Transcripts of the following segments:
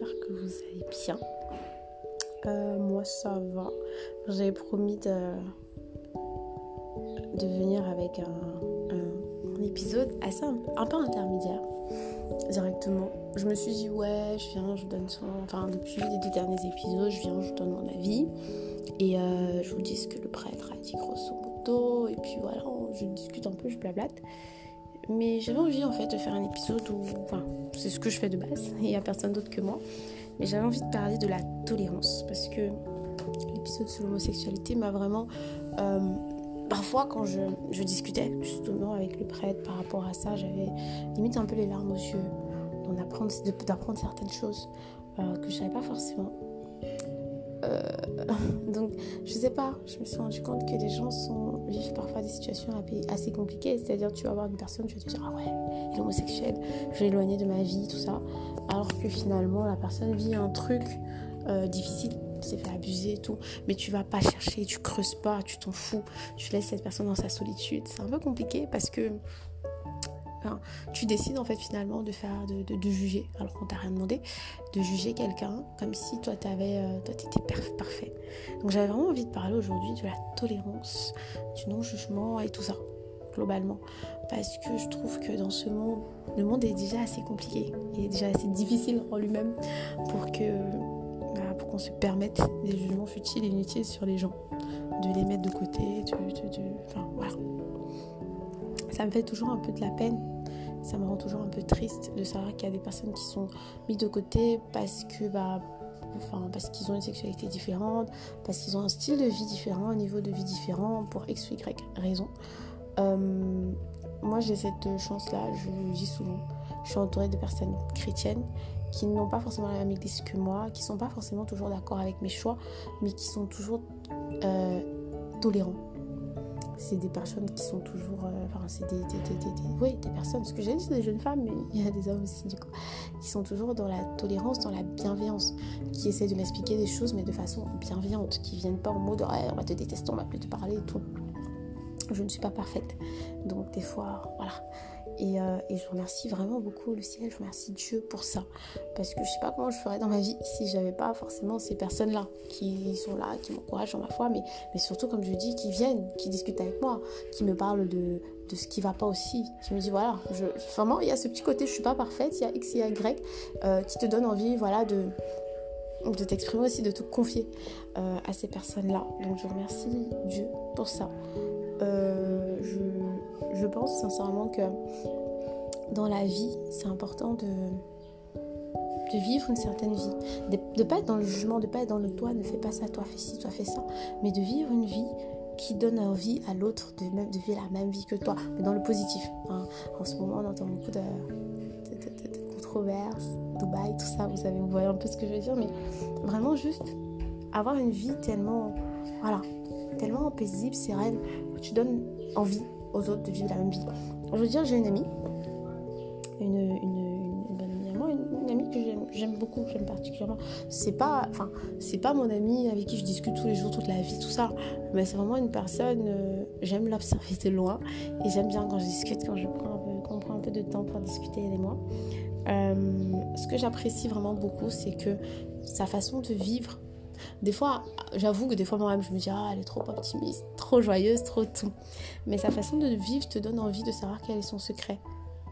j'espère que vous allez bien. Euh, moi ça va. J'avais promis de, de venir avec un, épisode assez un, peu intermédiaire directement. Je me suis dit ouais je viens, je donne son. Enfin depuis les deux derniers épisodes, je viens, je donne mon avis. Et euh, je vous dis ce que le prêtre a dit grosso modo. Et puis voilà, je discute un peu, je blablate. Mais j'avais envie en fait de faire un épisode où, c'est ce que je fais de base, il n'y a personne d'autre que moi. Mais j'avais envie de parler de la tolérance parce que l'épisode sur l'homosexualité m'a vraiment. Euh, parfois, quand je, je, discutais justement avec le prêtre par rapport à ça, j'avais limite un peu les larmes aux yeux d'apprendre certaines choses euh, que je savais pas forcément. Euh, donc, je sais pas, je me suis rendu compte que les gens sont, vivent parfois des situations assez compliquées. C'est-à-dire, tu vas voir une personne, tu vas te dire, ah ouais, il est homosexuel, je vais éloigner de ma vie, tout ça. Alors que finalement, la personne vit un truc euh, difficile, s'est fait abuser et tout. Mais tu vas pas chercher, tu creuses pas, tu t'en fous. Tu laisses cette personne dans sa solitude. C'est un peu compliqué parce que tu décides en fait finalement de faire de, de, juger alors qu'on t'a rien demandé de juger quelqu'un comme si toi t'avais euh, toi t'étais parfait. Donc j'avais vraiment envie de parler aujourd'hui de la tolérance du non jugement et tout ça globalement. Parce que je trouve que dans ce monde le monde est déjà assez compliqué. Il est déjà assez difficile en lui-même pour que bah, pour qu'on se permette des jugements futiles et inutiles sur les gens. De les mettre de côté de, de enfin voilà ça me fait toujours un peu de la peine. Ça me rend toujours un peu triste de savoir qu'il y a des personnes qui sont mises de côté parce que bah enfin parce qu'ils ont une sexualité différente, parce qu'ils ont un style de vie différent, un niveau de vie différent pour x ou y raison. Euh, moi j'ai cette chance là, je le dis souvent. Je suis entourée de personnes chrétiennes qui n'ont pas forcément la même église que moi, qui sont pas forcément toujours d'accord avec mes choix, mais qui sont toujours euh, tolérants c'est des personnes qui sont toujours. Euh, enfin, c'est des, oui, des personnes. Ce que j'ai dit, c'est des jeunes femmes, mais il y a des hommes aussi, du coup, qui sont toujours dans la tolérance, dans la bienveillance, qui essaient de m'expliquer des choses, mais de façon bienveillante, qui viennent pas en mode on va te détester, on va plus te parler et tout. Je ne suis pas parfaite. Donc, des fois, voilà. Euh, et, je remercie vraiment beaucoup le ciel, je remercie Dieu pour ça. Parce que je sais pas comment je ferais dans ma vie si j'avais pas forcément ces personnes-là qui sont là, qui m'encouragent dans ma foi, mais, surtout, comme je dis, qui viennent, qui discutent avec moi, qui me parlent de, de ce qui va pas aussi, qui me dit voilà, vraiment, il y a ce petit côté, je suis pas parfaite, il y a X et Y euh, qui te donne envie, voilà, de de t'exprimer aussi, de te confier euh, à ces personnes-là. Donc je remercie Dieu pour ça. Je je pense sincèrement que dans la vie, c'est important de, de vivre une certaine vie. De ne pas être dans le jugement, de ne pas être dans le toi, ne fais pas ça, toi fais ci, toi fais ça. Mais de vivre une vie qui donne envie à l'autre de, de, vivre la même vie que toi, mais dans le positif. Hein. En ce moment, on entend beaucoup de, controverses, Dubaï, tout ça, vous savez, vous voyez un peu ce que je veux dire, mais vraiment juste avoir une vie tellement, voilà, tellement paisible, sereine, tu donnes envie aux autres de vivre la même vie. Je veux dire, j'ai une amie, une, une, une, amie que j'aime beaucoup, j'aime particulièrement. C'est pas, enfin, c'est pas mon amie avec qui je discute tous les jours, toute la vie, tout ça, mais c'est vraiment une personne, euh, j'aime l'observer de loin et j'aime bien quand je discute, quand je prends un peu, quand on prend un peu de temps pour discuter, elle et moi. Euh, ce que j'apprécie vraiment beaucoup, c'est que sa façon de vivre des fois, j'avoue que des fois moi-même je me dis ah elle est trop optimiste, trop joyeuse, trop tout. Mais sa façon de vivre te donne envie de savoir quel est son secret.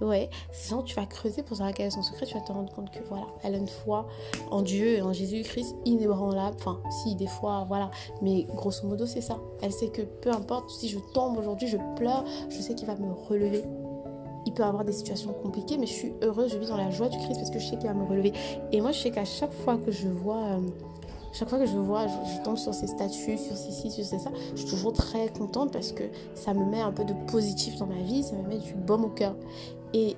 Ouais, sinon tu vas creuser pour savoir quel est son secret, tu vas te rendre compte que voilà, elle a une foi en Dieu et en Jésus-Christ inébranlable. Enfin, si, des fois, voilà. Mais grosso modo, c'est ça. Elle sait que peu importe si je tombe aujourd'hui, je pleure, je sais qu'il va me relever. Il peut avoir des situations compliquées, mais je suis heureuse, je vis dans la joie du Christ parce que je sais qu'il va me relever. Et moi, je sais qu'à chaque fois que je vois. Euh, chaque fois que je vois, je, tombe sur ces statuts, sur ceci, sur ça, je suis toujours très contente parce que ça me met un peu de positif dans ma vie, ça me met du baume au cœur. Et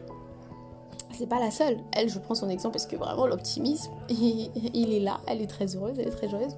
c'est pas la seule. Elle, je prends son exemple parce que vraiment l'optimisme, il, est là, elle est très heureuse, elle est très joyeuse.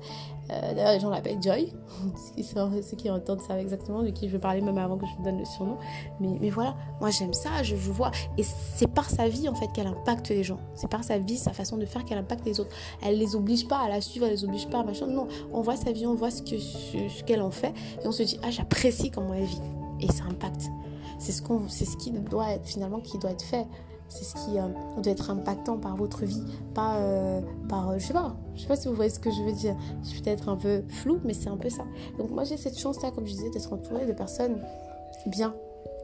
Euh, d'ailleurs, les gens l'appellent Joy. Ceux qui entendent savent exactement de qui je parler, même avant que je vous donne le surnom. Mais, voilà, moi j'aime ça, je, je, vois. Et c'est par sa vie en fait qu'elle impacte les gens. C'est par sa vie, sa façon de faire qu'elle impacte les autres. Elle les oblige pas à la suivre, elle les oblige pas à machin. Non, on voit sa vie, on voit ce qu'elle ce, qu'elle en fait. Et on se dit, ah, j'apprécie comment elle vit. Et ça impacte. C'est ce, qu'on, c'est ce qui doit être finalement qui doit être fait c'est ce qui euh, doit être impactant par votre vie, pas euh, par, euh, je sais pas, je sais pas si vous voyez ce que je veux dire. Je suis peut-être un peu flou, mais c'est un peu ça. Donc moi j'ai cette chance-là, comme je disais, d'être entourée de personnes bien.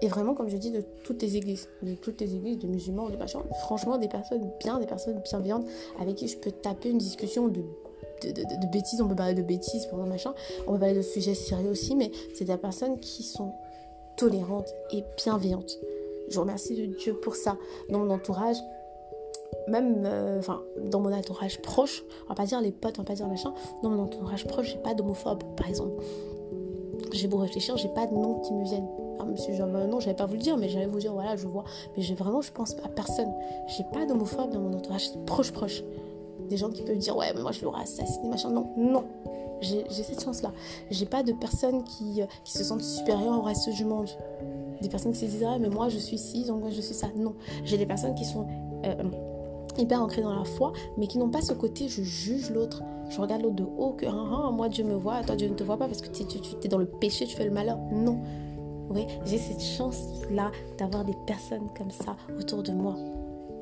Et vraiment, comme je dis, de toutes les églises, de toutes les églises, de musulmans, de machins, franchement, des personnes bien, des personnes bienveillantes avec qui je peux taper une discussion de de, de, bêtises, on peut parler de bêtises pendant machin, on peut parler de sujets sérieux aussi, mais c'est des personnes qui sont tolérantes et bienveillantes. Je remercie Dieu pour ça. Dans mon entourage, même euh, enfin dans mon entourage proche, on va pas dire les potes, on va pas dire machin, dans mon entourage proche, j'ai pas d'homophobe par exemple. J'ai beau réfléchir, j'ai pas de nom qui me viennent. Ah, monsieur bah, non, j'allais pas vous le dire, mais j'allais vous dire, voilà, je vois. Mais j'ai vraiment, je pense à personne. J'ai pas d'homophobe dans mon entourage proche, proche. Des gens qui peuvent dire, ouais, mais moi je l'aurais assassiné, machin. Non, non. J'ai cette chance-là. J'ai pas de personnes qui, euh, qui se sentent supérieures au reste du monde des personnes qui se disent ah, mais moi je suis ci, donc moi je suis ça. Non, j'ai des personnes qui sont euh, hyper ancrées dans la foi, mais qui n'ont pas ce côté je juge l'autre. Je regarde l'autre de haut, que ah, ah, moi Dieu me voit, toi Dieu ne te voit pas parce que tu, tu, tu es dans le péché, tu fais le malheur. Non. Oui, j'ai cette chance-là d'avoir des personnes comme ça autour de moi.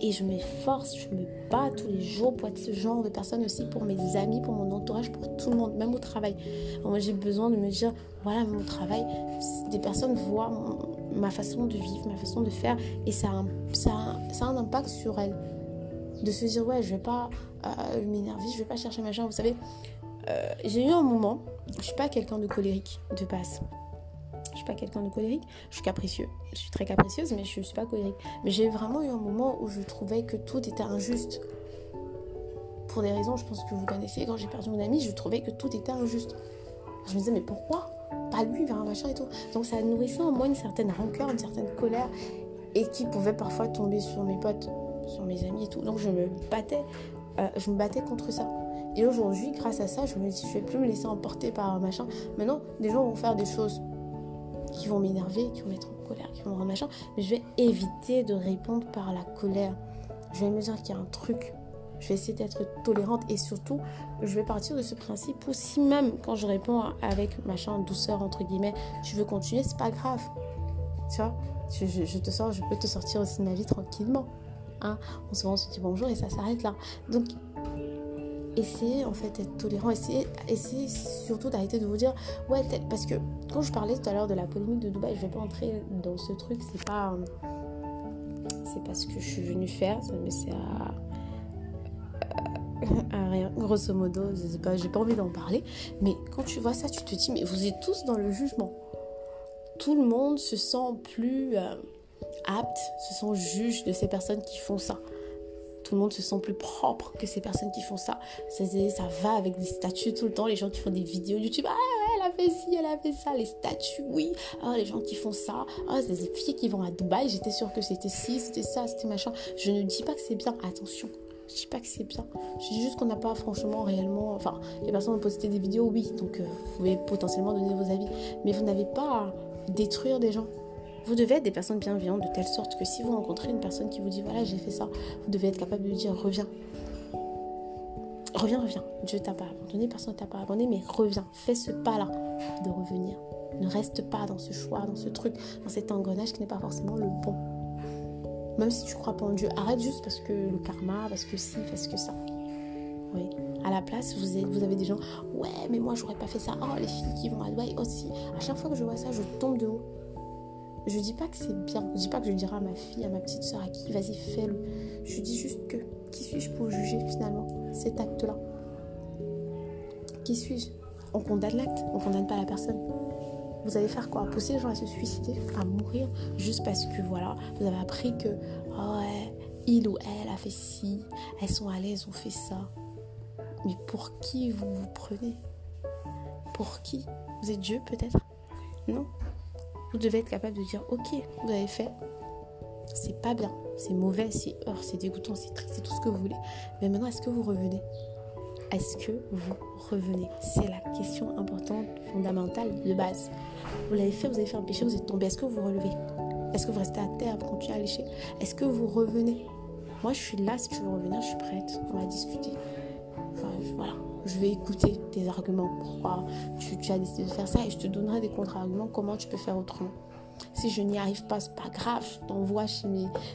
Et je m'efforce, je me bats tous les jours pour être ce genre de personne aussi pour mes amis, pour mon entourage, pour tout le monde, même au travail. moi, j'ai besoin de me dire, voilà, mon travail, des personnes voient ma façon de vivre, ma façon de faire, et ça a un, ça ça a un impact sur elles. De se dire, ouais, je vais pas euh, m'énerver, je vais pas chercher machin. Vous savez, euh, j'ai eu un moment, je suis pas quelqu'un de colérique de base. Je suis pas quelqu'un de colérique, je suis capricieux. Je suis très capricieuse, mais je suis pas colérique. Mais j'ai vraiment eu un moment où je trouvais que tout était injuste. Pour des raisons, je pense que vous connaissez, quand j'ai perdu mon ami, je trouvais que tout était injuste. Je me disais, mais pourquoi? Pas lui, vers un machin et tout. Donc ça nourrissait en moi une certaine rancœur, une certaine colère, et qui pouvait parfois tomber sur mes potes, sur mes amis et tout. Donc je me battais, euh, je me battais contre ça. Et aujourd'hui, grâce à ça, je me dis, je vais plus me laisser emporter par un machin. Maintenant, des gens vont faire des choses qui vont m'énerver, qui vont mettre en colère, qui vont me rendre machin, mais je vais éviter de répondre par la colère. Je vais me dire qu'il y a un truc. Je vais essayer d'être tolérante et surtout, je vais partir de ce principe où si même quand je réponds avec machin douceur entre guillemets, tu veux continuer, c'est pas grave. Tu vois, je, te sors, je peux te sortir aussi de ma vie tranquillement. Hein on se voit, on se dit bonjour et ça s'arrête là. Donc essayez en fait d'être tolérant, essayez, essayez surtout d'arrêter de vous dire ouais parce que quand je parlais tout à l'heure de la polémique de Dubaï, je vais pas entrer dans ce truc, c'est pas c'est pas ce que je suis venue faire, ça mais c'est à, rien, grosso modo, j'ai pas, pas envie d'en parler, mais quand tu vois ça, tu te dis mais vous êtes tous dans le jugement. Tout le monde se sent plus euh, apte, se sent juge de ces personnes qui font ça tout le monde se sent plus propre que ces personnes qui font ça. Ça, va avec des statuts tout le temps, les gens qui font des vidéos YouTube, ah elle a fait ci, elle a fait ça, les statuts, oui, ah, les gens qui font ça, ah, c'est des filles qui vont à Dubaï, j'étais sûre que c'était ci, c'était ça, c'était machin. Je ne dis pas que c'est bien, attention. Je dis pas que c'est bien. Je dis juste qu'on n'a pas franchement réellement. Enfin, les personnes ont posté des vidéos, oui, donc euh, vous pouvez potentiellement donner vos avis. Mais vous n'avez pas à détruire des gens. Vous devez être des personnes bienveillantes de telle sorte que si vous rencontrez une personne qui vous dit voilà j'ai fait ça, vous devez être capable de lui dire reviens. Reviens, reviens. Dieu t'a pas abandonné, personne ne t'a pas abandonné, mais reviens. Fais ce pas-là de revenir. Ne reste pas dans ce choix, dans ce truc, dans cet engrenage qui n'est pas forcément le bon. Même si tu crois pas en Dieu, arrête juste parce que le karma, parce que si, parce que ça. Oui. À la place, vous avez, vous avez des gens, ouais, mais moi j'aurais pas fait ça. Oh, les filles qui vont à Dubaï aussi. À chaque fois que je vois ça, je tombe de haut. Je dis pas que c'est bien. Je dis pas que je dirai à ma fille, à ma petite soeur, à qui, vas-y, fais-le. Je dis juste que, qui suis-je pour juger finalement cet acte-là? Qui suis-je? On condamne l'acte, on condamne pas la personne. Vous allez faire quoi? Pousser les gens à se suicider, à mourir, juste parce que voilà, vous avez appris que, oh ouais, il ou elle a fait ci, elles sont à l'aise, ont fait ça. Mais pour qui vous vous prenez? Pour qui? Vous êtes Dieu peut-être? Non. Vous devez être capable de dire ok, vous avez fait, c'est pas bien, c'est mauvais, c'est hors, c'est dégoûtant, c'est triste, c'est tout ce que vous voulez. Mais maintenant, est-ce que vous revenez? Est-ce que vous revenez? C'est la question importante, fondamentale, de base. Vous l'avez fait, vous avez fait un péché, vous êtes tombé. Est-ce que vous relevez? Est-ce que vous restez à terre, vous continuez à lécher? Est-ce que vous revenez? Moi, je suis là, si tu veux revenir, je suis prête. On va discuter. Voilà je vais écouter tes arguments. Pourquoi tu, as décidé de faire ça? Et je te donnerai des contre-arguments comment tu peux faire autrement. Si je n'y arrive pas, c'est pas grave. Je t'envoie chez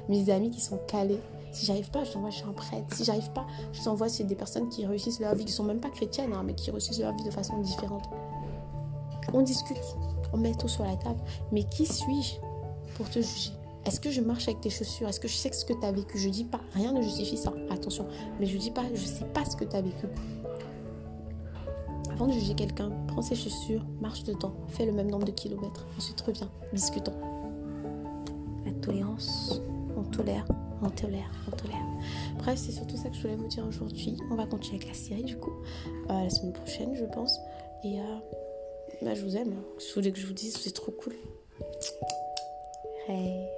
mes amis qui sont calés. Si j'arrive pas, je t'envoie chez un prêtre. Si j'arrive pas, je t'envoie chez des personnes qui réussissent leur vie, qui sont même pas chrétiennes, hein, mais qui réussissent leur vie de façon différente. On discute, on met tout sur la table. Mais qui suis-je pour te juger? Est-ce que je marche avec tes chaussures? Est-ce que je sais ce que tu as vécu? Je dis pas, rien ne justifie ça. Attention, mais je dis pas, je sais pas ce que tu as vécu. Avant de juger quelqu'un, prends ses chaussures, marche dedans, fais le même nombre de kilomètres. Ensuite, reviens, discutons. La tolérance, on tolère, on tolère, on tolère. Bref, c'est surtout ça que je voulais vous dire aujourd'hui. On va continuer avec la série du coup, euh, la semaine prochaine, je pense. Et euh, bah, je vous aime. Je voulais que je vous dise, c'est trop cool. Hey.